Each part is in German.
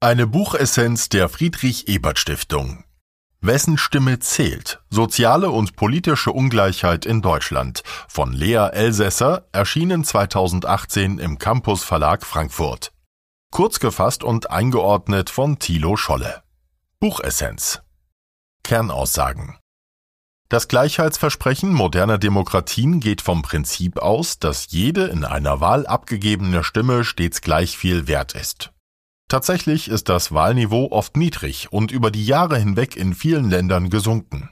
Eine Buchessenz der Friedrich Ebert Stiftung. Wessen Stimme zählt? Soziale und politische Ungleichheit in Deutschland von Lea Elsässer, erschienen 2018 im Campus Verlag Frankfurt. Kurz gefasst und eingeordnet von Thilo Scholle. Buchessenz. Kernaussagen. Das Gleichheitsversprechen moderner Demokratien geht vom Prinzip aus, dass jede in einer Wahl abgegebene Stimme stets gleich viel wert ist. Tatsächlich ist das Wahlniveau oft niedrig und über die Jahre hinweg in vielen Ländern gesunken.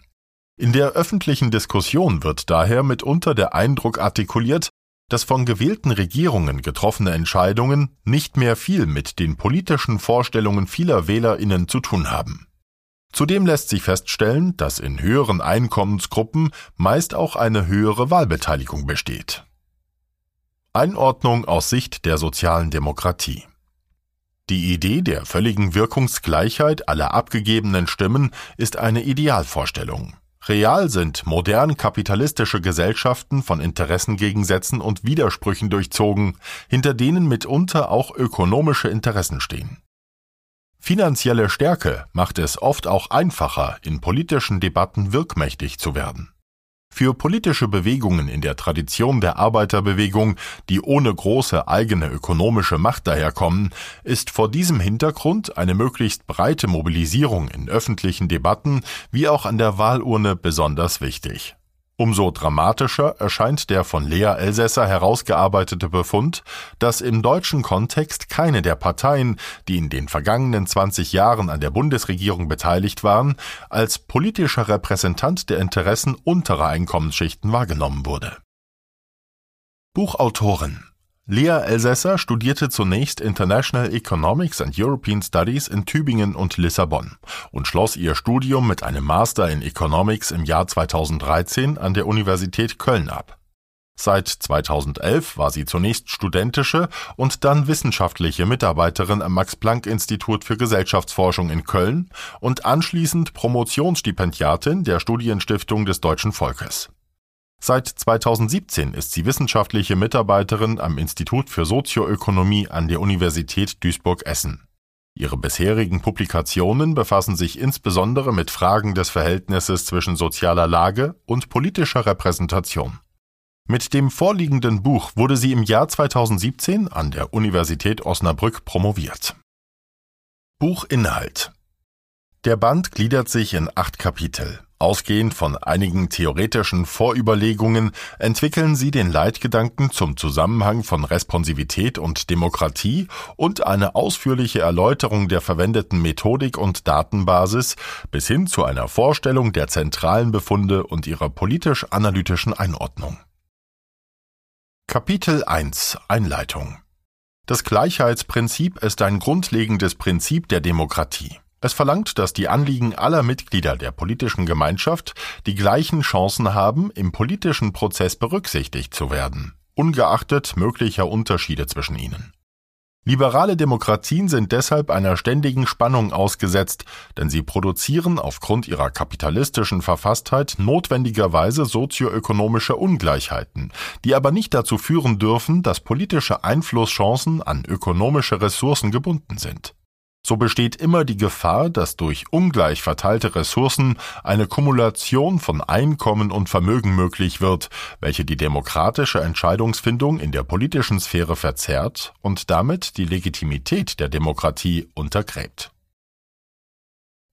In der öffentlichen Diskussion wird daher mitunter der Eindruck artikuliert, dass von gewählten Regierungen getroffene Entscheidungen nicht mehr viel mit den politischen Vorstellungen vieler Wählerinnen zu tun haben. Zudem lässt sich feststellen, dass in höheren Einkommensgruppen meist auch eine höhere Wahlbeteiligung besteht. Einordnung aus Sicht der sozialen Demokratie die Idee der völligen Wirkungsgleichheit aller abgegebenen Stimmen ist eine Idealvorstellung. Real sind modern kapitalistische Gesellschaften von Interessengegensätzen und Widersprüchen durchzogen, hinter denen mitunter auch ökonomische Interessen stehen. Finanzielle Stärke macht es oft auch einfacher, in politischen Debatten wirkmächtig zu werden. Für politische Bewegungen in der Tradition der Arbeiterbewegung, die ohne große eigene ökonomische Macht daherkommen, ist vor diesem Hintergrund eine möglichst breite Mobilisierung in öffentlichen Debatten wie auch an der Wahlurne besonders wichtig. Umso dramatischer erscheint der von Lea Elsässer herausgearbeitete Befund, dass im deutschen Kontext keine der Parteien, die in den vergangenen 20 Jahren an der Bundesregierung beteiligt waren, als politischer Repräsentant der Interessen unterer Einkommensschichten wahrgenommen wurde. Buchautorin Lea Elsässer studierte zunächst International Economics and European Studies in Tübingen und Lissabon und schloss ihr Studium mit einem Master in Economics im Jahr 2013 an der Universität Köln ab. Seit 2011 war sie zunächst studentische und dann wissenschaftliche Mitarbeiterin am Max-Planck-Institut für Gesellschaftsforschung in Köln und anschließend Promotionsstipendiatin der Studienstiftung des Deutschen Volkes. Seit 2017 ist sie wissenschaftliche Mitarbeiterin am Institut für Sozioökonomie an der Universität Duisburg-Essen. Ihre bisherigen Publikationen befassen sich insbesondere mit Fragen des Verhältnisses zwischen sozialer Lage und politischer Repräsentation. Mit dem vorliegenden Buch wurde sie im Jahr 2017 an der Universität Osnabrück promoviert. Buchinhalt Der Band gliedert sich in acht Kapitel. Ausgehend von einigen theoretischen Vorüberlegungen entwickeln sie den Leitgedanken zum Zusammenhang von Responsivität und Demokratie und eine ausführliche Erläuterung der verwendeten Methodik und Datenbasis bis hin zu einer Vorstellung der zentralen Befunde und ihrer politisch-analytischen Einordnung. Kapitel 1 Einleitung Das Gleichheitsprinzip ist ein grundlegendes Prinzip der Demokratie. Es verlangt, dass die Anliegen aller Mitglieder der politischen Gemeinschaft die gleichen Chancen haben, im politischen Prozess berücksichtigt zu werden, ungeachtet möglicher Unterschiede zwischen ihnen. Liberale Demokratien sind deshalb einer ständigen Spannung ausgesetzt, denn sie produzieren aufgrund ihrer kapitalistischen Verfasstheit notwendigerweise sozioökonomische Ungleichheiten, die aber nicht dazu führen dürfen, dass politische Einflusschancen an ökonomische Ressourcen gebunden sind so besteht immer die Gefahr, dass durch ungleich verteilte Ressourcen eine Kumulation von Einkommen und Vermögen möglich wird, welche die demokratische Entscheidungsfindung in der politischen Sphäre verzerrt und damit die Legitimität der Demokratie untergräbt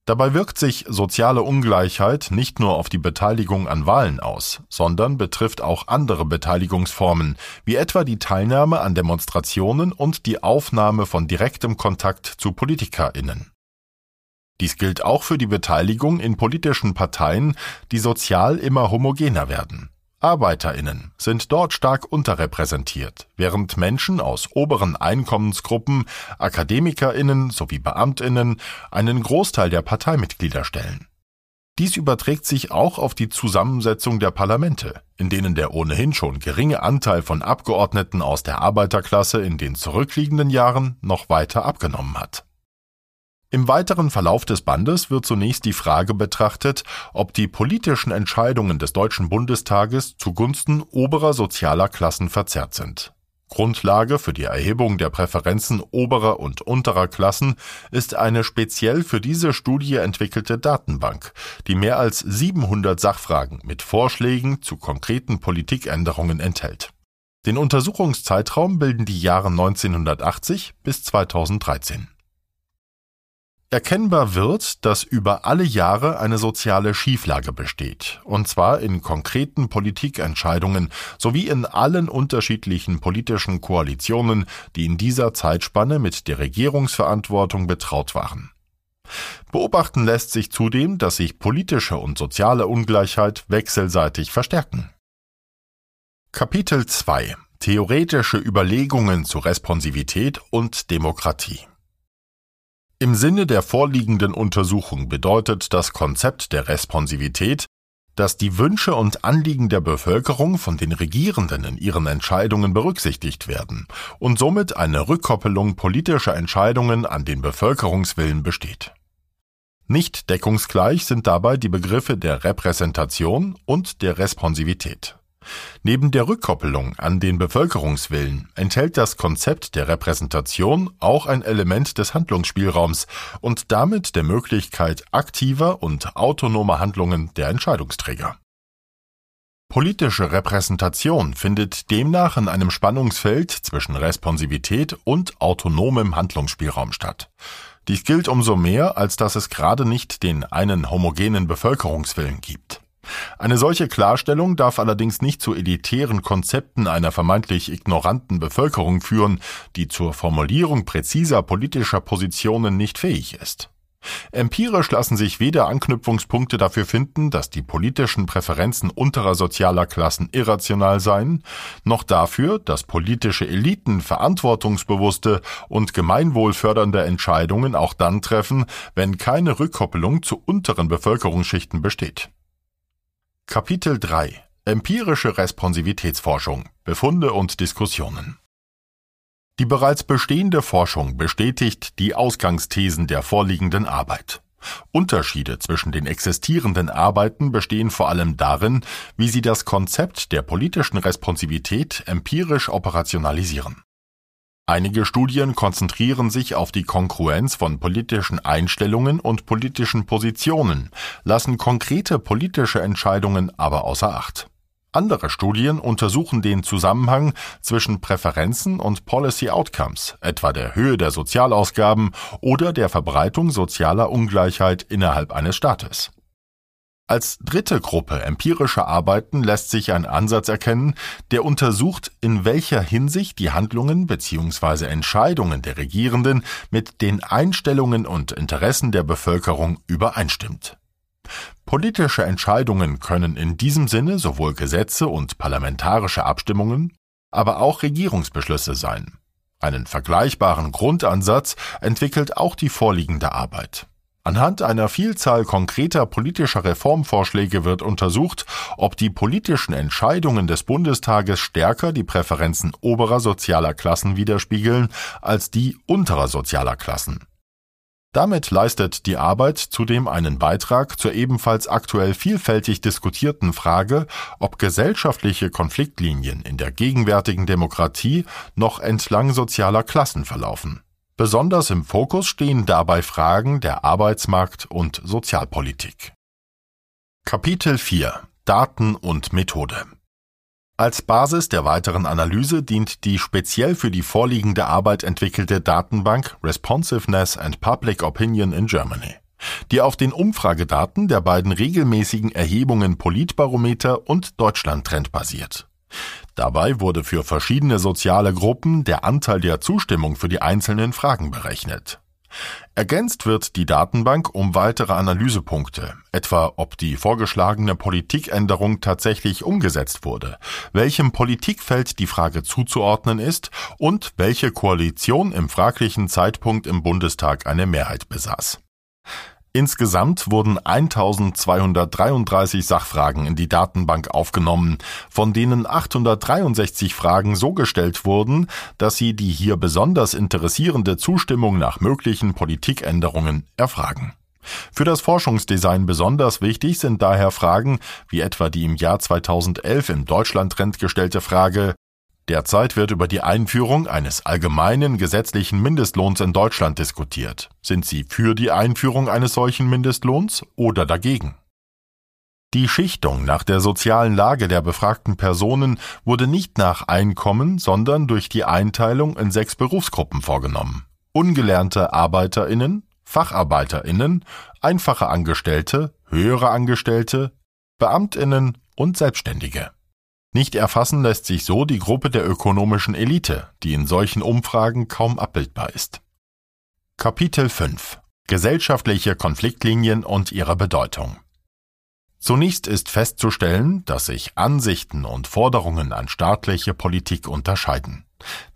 Dabei wirkt sich soziale Ungleichheit nicht nur auf die Beteiligung an Wahlen aus, sondern betrifft auch andere Beteiligungsformen, wie etwa die Teilnahme an Demonstrationen und die Aufnahme von direktem Kontakt zu Politikerinnen. Dies gilt auch für die Beteiligung in politischen Parteien, die sozial immer homogener werden. Arbeiterinnen sind dort stark unterrepräsentiert, während Menschen aus oberen Einkommensgruppen, Akademikerinnen sowie Beamtinnen einen Großteil der Parteimitglieder stellen. Dies überträgt sich auch auf die Zusammensetzung der Parlamente, in denen der ohnehin schon geringe Anteil von Abgeordneten aus der Arbeiterklasse in den zurückliegenden Jahren noch weiter abgenommen hat. Im weiteren Verlauf des Bandes wird zunächst die Frage betrachtet, ob die politischen Entscheidungen des Deutschen Bundestages zugunsten oberer sozialer Klassen verzerrt sind. Grundlage für die Erhebung der Präferenzen oberer und unterer Klassen ist eine speziell für diese Studie entwickelte Datenbank, die mehr als 700 Sachfragen mit Vorschlägen zu konkreten Politikänderungen enthält. Den Untersuchungszeitraum bilden die Jahre 1980 bis 2013. Erkennbar wird, dass über alle Jahre eine soziale Schieflage besteht, und zwar in konkreten Politikentscheidungen sowie in allen unterschiedlichen politischen Koalitionen, die in dieser Zeitspanne mit der Regierungsverantwortung betraut waren. Beobachten lässt sich zudem, dass sich politische und soziale Ungleichheit wechselseitig verstärken. Kapitel 2 Theoretische Überlegungen zu Responsivität und Demokratie im Sinne der vorliegenden Untersuchung bedeutet das Konzept der Responsivität, dass die Wünsche und Anliegen der Bevölkerung von den Regierenden in ihren Entscheidungen berücksichtigt werden und somit eine Rückkoppelung politischer Entscheidungen an den Bevölkerungswillen besteht. Nicht deckungsgleich sind dabei die Begriffe der Repräsentation und der Responsivität. Neben der Rückkoppelung an den Bevölkerungswillen enthält das Konzept der Repräsentation auch ein Element des Handlungsspielraums und damit der Möglichkeit aktiver und autonomer Handlungen der Entscheidungsträger. Politische Repräsentation findet demnach in einem Spannungsfeld zwischen Responsivität und autonomem Handlungsspielraum statt. Dies gilt umso mehr, als dass es gerade nicht den einen homogenen Bevölkerungswillen gibt. Eine solche Klarstellung darf allerdings nicht zu elitären Konzepten einer vermeintlich ignoranten Bevölkerung führen, die zur Formulierung präziser politischer Positionen nicht fähig ist. Empirisch lassen sich weder Anknüpfungspunkte dafür finden, dass die politischen Präferenzen unterer sozialer Klassen irrational seien, noch dafür, dass politische Eliten verantwortungsbewusste und gemeinwohlfördernde Entscheidungen auch dann treffen, wenn keine Rückkoppelung zu unteren Bevölkerungsschichten besteht. Kapitel 3 Empirische Responsivitätsforschung Befunde und Diskussionen Die bereits bestehende Forschung bestätigt die Ausgangsthesen der vorliegenden Arbeit. Unterschiede zwischen den existierenden Arbeiten bestehen vor allem darin, wie sie das Konzept der politischen Responsivität empirisch operationalisieren. Einige Studien konzentrieren sich auf die Kongruenz von politischen Einstellungen und politischen Positionen, lassen konkrete politische Entscheidungen aber außer Acht. Andere Studien untersuchen den Zusammenhang zwischen Präferenzen und Policy Outcomes, etwa der Höhe der Sozialausgaben oder der Verbreitung sozialer Ungleichheit innerhalb eines Staates. Als dritte Gruppe empirischer Arbeiten lässt sich ein Ansatz erkennen, der untersucht, in welcher Hinsicht die Handlungen bzw. Entscheidungen der Regierenden mit den Einstellungen und Interessen der Bevölkerung übereinstimmt. Politische Entscheidungen können in diesem Sinne sowohl Gesetze und parlamentarische Abstimmungen, aber auch Regierungsbeschlüsse sein. Einen vergleichbaren Grundansatz entwickelt auch die vorliegende Arbeit. Anhand einer Vielzahl konkreter politischer Reformvorschläge wird untersucht, ob die politischen Entscheidungen des Bundestages stärker die Präferenzen oberer sozialer Klassen widerspiegeln als die unterer sozialer Klassen. Damit leistet die Arbeit zudem einen Beitrag zur ebenfalls aktuell vielfältig diskutierten Frage, ob gesellschaftliche Konfliktlinien in der gegenwärtigen Demokratie noch entlang sozialer Klassen verlaufen. Besonders im Fokus stehen dabei Fragen der Arbeitsmarkt- und Sozialpolitik. Kapitel 4 Daten und Methode Als Basis der weiteren Analyse dient die speziell für die vorliegende Arbeit entwickelte Datenbank Responsiveness and Public Opinion in Germany, die auf den Umfragedaten der beiden regelmäßigen Erhebungen Politbarometer und Deutschlandtrend basiert. Dabei wurde für verschiedene soziale Gruppen der Anteil der Zustimmung für die einzelnen Fragen berechnet. Ergänzt wird die Datenbank um weitere Analysepunkte, etwa ob die vorgeschlagene Politikänderung tatsächlich umgesetzt wurde, welchem Politikfeld die Frage zuzuordnen ist und welche Koalition im fraglichen Zeitpunkt im Bundestag eine Mehrheit besaß. Insgesamt wurden 1233 Sachfragen in die Datenbank aufgenommen, von denen 863 Fragen so gestellt wurden, dass sie die hier besonders interessierende Zustimmung nach möglichen Politikänderungen erfragen. Für das Forschungsdesign besonders wichtig sind daher Fragen wie etwa die im Jahr 2011 im Deutschlandtrend gestellte Frage Derzeit wird über die Einführung eines allgemeinen gesetzlichen Mindestlohns in Deutschland diskutiert. Sind Sie für die Einführung eines solchen Mindestlohns oder dagegen? Die Schichtung nach der sozialen Lage der befragten Personen wurde nicht nach Einkommen, sondern durch die Einteilung in sechs Berufsgruppen vorgenommen. Ungelernte Arbeiterinnen, Facharbeiterinnen, einfache Angestellte, höhere Angestellte, Beamtinnen und Selbstständige. Nicht erfassen lässt sich so die Gruppe der ökonomischen Elite, die in solchen Umfragen kaum abbildbar ist. Kapitel 5 Gesellschaftliche Konfliktlinien und ihre Bedeutung Zunächst ist festzustellen, dass sich Ansichten und Forderungen an staatliche Politik unterscheiden.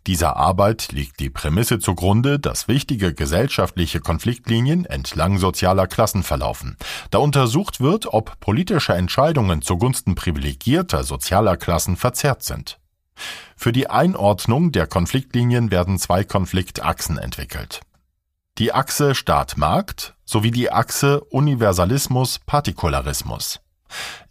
Dieser Arbeit liegt die Prämisse zugrunde, dass wichtige gesellschaftliche Konfliktlinien entlang sozialer Klassen verlaufen, da untersucht wird, ob politische Entscheidungen zugunsten privilegierter sozialer Klassen verzerrt sind. Für die Einordnung der Konfliktlinien werden zwei Konfliktachsen entwickelt die Achse Staat-Markt sowie die Achse Universalismus-Partikularismus.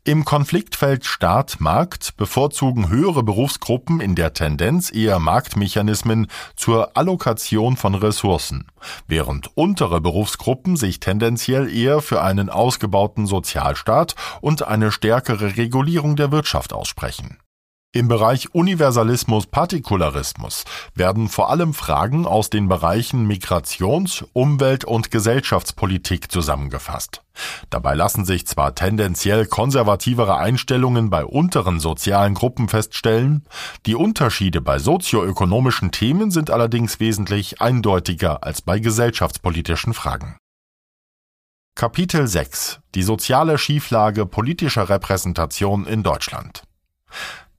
Im Konfliktfeld Staat-Markt bevorzugen höhere Berufsgruppen in der Tendenz eher Marktmechanismen zur Allokation von Ressourcen, während untere Berufsgruppen sich tendenziell eher für einen ausgebauten Sozialstaat und eine stärkere Regulierung der Wirtschaft aussprechen im Bereich Universalismus-Partikularismus werden vor allem Fragen aus den Bereichen Migrations-, Umwelt- und Gesellschaftspolitik zusammengefasst. Dabei lassen sich zwar tendenziell konservativere Einstellungen bei unteren sozialen Gruppen feststellen, die Unterschiede bei sozioökonomischen Themen sind allerdings wesentlich eindeutiger als bei gesellschaftspolitischen Fragen. Kapitel 6 Die soziale Schieflage politischer Repräsentation in Deutschland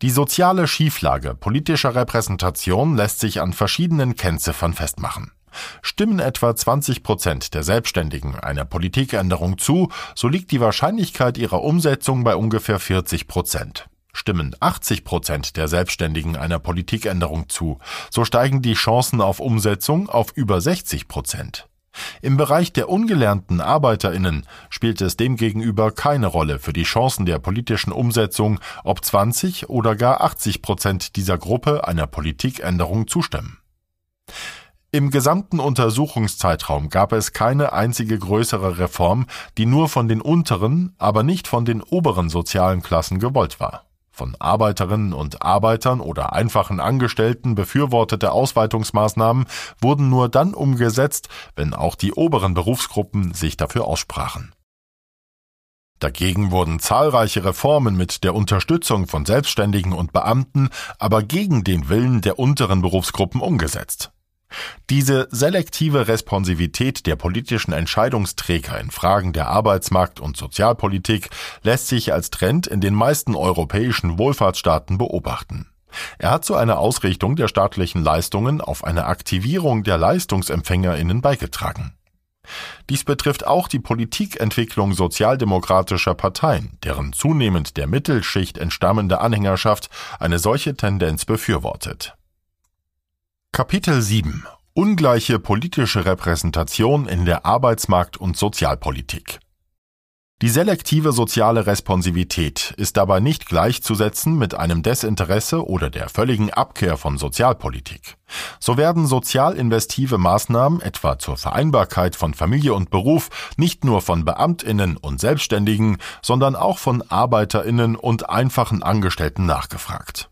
die soziale Schieflage politischer Repräsentation lässt sich an verschiedenen Kennziffern festmachen. Stimmen etwa 20 Prozent der Selbstständigen einer Politikänderung zu, so liegt die Wahrscheinlichkeit ihrer Umsetzung bei ungefähr 40 Prozent. Stimmen 80 Prozent der Selbstständigen einer Politikänderung zu, so steigen die Chancen auf Umsetzung auf über 60 Prozent. Im Bereich der ungelernten Arbeiterinnen spielt es demgegenüber keine Rolle für die Chancen der politischen Umsetzung, ob 20 oder gar 80 Prozent dieser Gruppe einer Politikänderung zustimmen. Im gesamten Untersuchungszeitraum gab es keine einzige größere Reform, die nur von den unteren, aber nicht von den oberen sozialen Klassen gewollt war. Von Arbeiterinnen und Arbeitern oder einfachen Angestellten befürwortete Ausweitungsmaßnahmen wurden nur dann umgesetzt, wenn auch die oberen Berufsgruppen sich dafür aussprachen. Dagegen wurden zahlreiche Reformen mit der Unterstützung von Selbstständigen und Beamten, aber gegen den Willen der unteren Berufsgruppen umgesetzt. Diese selektive Responsivität der politischen Entscheidungsträger in Fragen der Arbeitsmarkt- und Sozialpolitik lässt sich als Trend in den meisten europäischen Wohlfahrtsstaaten beobachten. Er hat zu einer Ausrichtung der staatlichen Leistungen auf eine Aktivierung der Leistungsempfängerinnen beigetragen. Dies betrifft auch die Politikentwicklung sozialdemokratischer Parteien, deren zunehmend der Mittelschicht entstammende Anhängerschaft eine solche Tendenz befürwortet. Kapitel 7 Ungleiche politische Repräsentation in der Arbeitsmarkt- und Sozialpolitik Die selektive soziale Responsivität ist dabei nicht gleichzusetzen mit einem Desinteresse oder der völligen Abkehr von Sozialpolitik. So werden sozial investive Maßnahmen etwa zur Vereinbarkeit von Familie und Beruf nicht nur von Beamtinnen und Selbstständigen, sondern auch von Arbeiterinnen und einfachen Angestellten nachgefragt.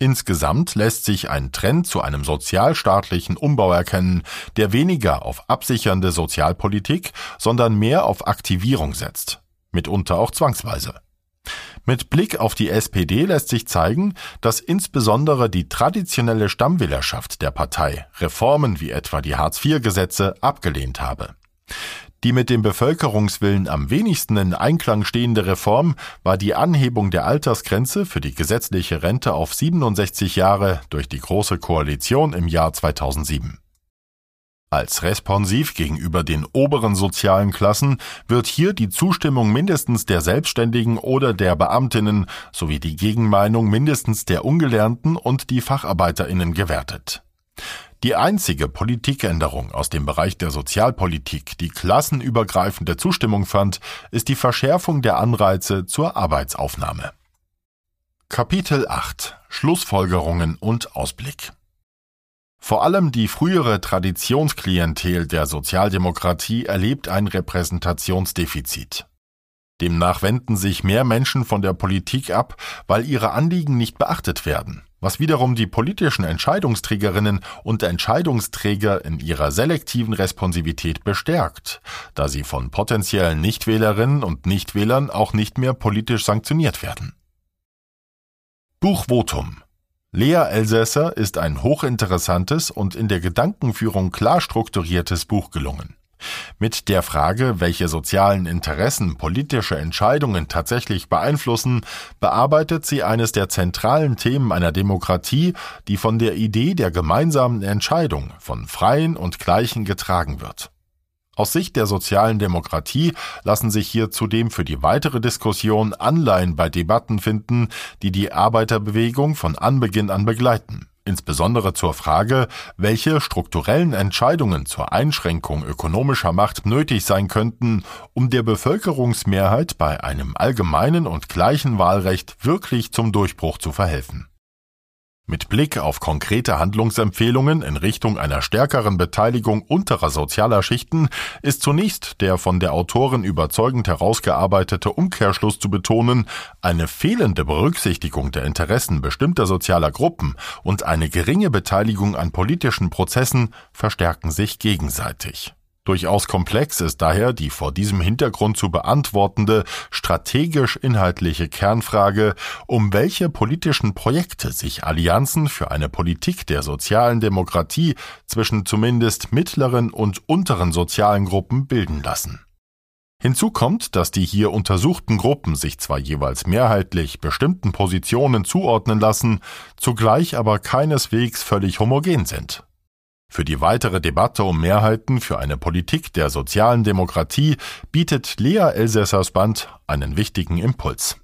Insgesamt lässt sich ein Trend zu einem sozialstaatlichen Umbau erkennen, der weniger auf absichernde Sozialpolitik, sondern mehr auf Aktivierung setzt, mitunter auch zwangsweise. Mit Blick auf die SPD lässt sich zeigen, dass insbesondere die traditionelle Stammwählerschaft der Partei Reformen wie etwa die Hartz-IV-Gesetze abgelehnt habe. Die mit dem Bevölkerungswillen am wenigsten in Einklang stehende Reform war die Anhebung der Altersgrenze für die gesetzliche Rente auf 67 Jahre durch die Große Koalition im Jahr 2007. Als responsiv gegenüber den oberen sozialen Klassen wird hier die Zustimmung mindestens der Selbstständigen oder der Beamtinnen sowie die Gegenmeinung mindestens der Ungelernten und die Facharbeiterinnen gewertet. Die einzige Politikänderung aus dem Bereich der Sozialpolitik, die klassenübergreifende Zustimmung fand, ist die Verschärfung der Anreize zur Arbeitsaufnahme. Kapitel 8 Schlussfolgerungen und Ausblick Vor allem die frühere Traditionsklientel der Sozialdemokratie erlebt ein Repräsentationsdefizit. Demnach wenden sich mehr Menschen von der Politik ab, weil ihre Anliegen nicht beachtet werden, was wiederum die politischen Entscheidungsträgerinnen und Entscheidungsträger in ihrer selektiven Responsivität bestärkt, da sie von potenziellen Nichtwählerinnen und Nichtwählern auch nicht mehr politisch sanktioniert werden. Buchvotum Lea Elsässer ist ein hochinteressantes und in der Gedankenführung klar strukturiertes Buch gelungen. Mit der Frage, welche sozialen Interessen politische Entscheidungen tatsächlich beeinflussen, bearbeitet sie eines der zentralen Themen einer Demokratie, die von der Idee der gemeinsamen Entscheidung von Freien und Gleichen getragen wird. Aus Sicht der sozialen Demokratie lassen sich hier zudem für die weitere Diskussion Anleihen bei Debatten finden, die die Arbeiterbewegung von Anbeginn an begleiten, insbesondere zur Frage, welche strukturellen Entscheidungen zur Einschränkung ökonomischer Macht nötig sein könnten, um der Bevölkerungsmehrheit bei einem allgemeinen und gleichen Wahlrecht wirklich zum Durchbruch zu verhelfen. Mit Blick auf konkrete Handlungsempfehlungen in Richtung einer stärkeren Beteiligung unterer sozialer Schichten ist zunächst der von der Autorin überzeugend herausgearbeitete Umkehrschluss zu betonen, eine fehlende Berücksichtigung der Interessen bestimmter sozialer Gruppen und eine geringe Beteiligung an politischen Prozessen verstärken sich gegenseitig. Durchaus komplex ist daher die vor diesem Hintergrund zu beantwortende strategisch-inhaltliche Kernfrage, um welche politischen Projekte sich Allianzen für eine Politik der sozialen Demokratie zwischen zumindest mittleren und unteren sozialen Gruppen bilden lassen. Hinzu kommt, dass die hier untersuchten Gruppen sich zwar jeweils mehrheitlich bestimmten Positionen zuordnen lassen, zugleich aber keineswegs völlig homogen sind. Für die weitere Debatte um Mehrheiten für eine Politik der sozialen Demokratie bietet Lea Elsässers Band einen wichtigen Impuls.